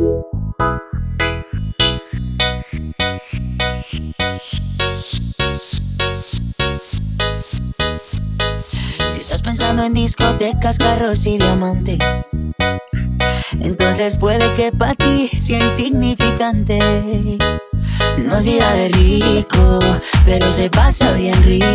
Si estás pensando en discotecas, carros y diamantes, entonces puede que para ti sea insignificante. No es vida de rico, pero se pasa bien rico.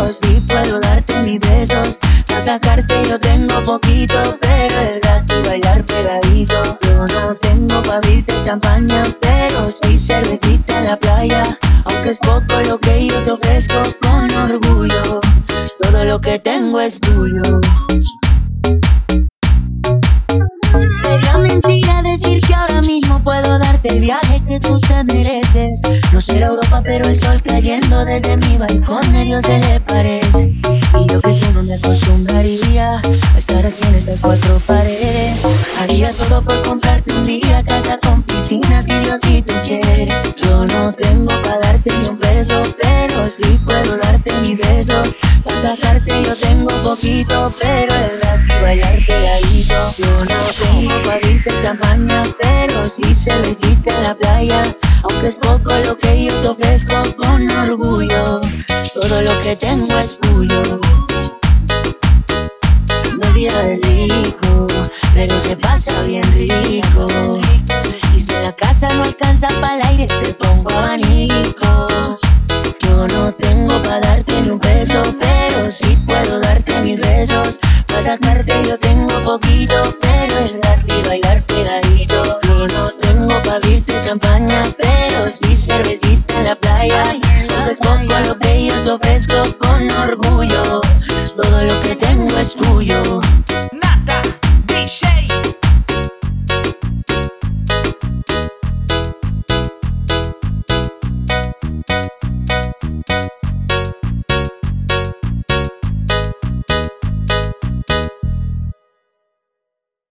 Pero sí puedo darte mis besos. Para sacarte yo tengo poquito, pero el gato y bailar pegadito. Yo no tengo para abrirte champaña, pero sí cervecita en la playa. Aunque es poco lo que yo te ofrezco con orgullo. Todo lo que tengo es tuyo. Sería mentira decir que ahora mismo puedo darte el viaje que tú te mereces. Pero el sol cayendo desde mi balcón a Dios se le parece. Y yo que tú no me acostumbraría a estar aquí en estas cuatro paredes. Haría todo por comprarte un día casa con piscina si Diosito quiere. Yo no tengo para darte ni un beso, pero sí puedo darte mis besos. Para sacarte yo tengo poquito, pero el y bailar pegadito. Yo no tengo para champaña, pero sí cervecita en la playa. Aunque es poco lo que yo te ofrezco con orgullo, todo lo que tengo es tuyo. No vida de rico, pero se pasa bien rico. Y si la casa no alcanza para el aire, te pongo abanico. Yo no tengo para darte ni un peso, pero sí puedo darte mis besos. Para sacarte yo tengo poquito, pero sí cervecita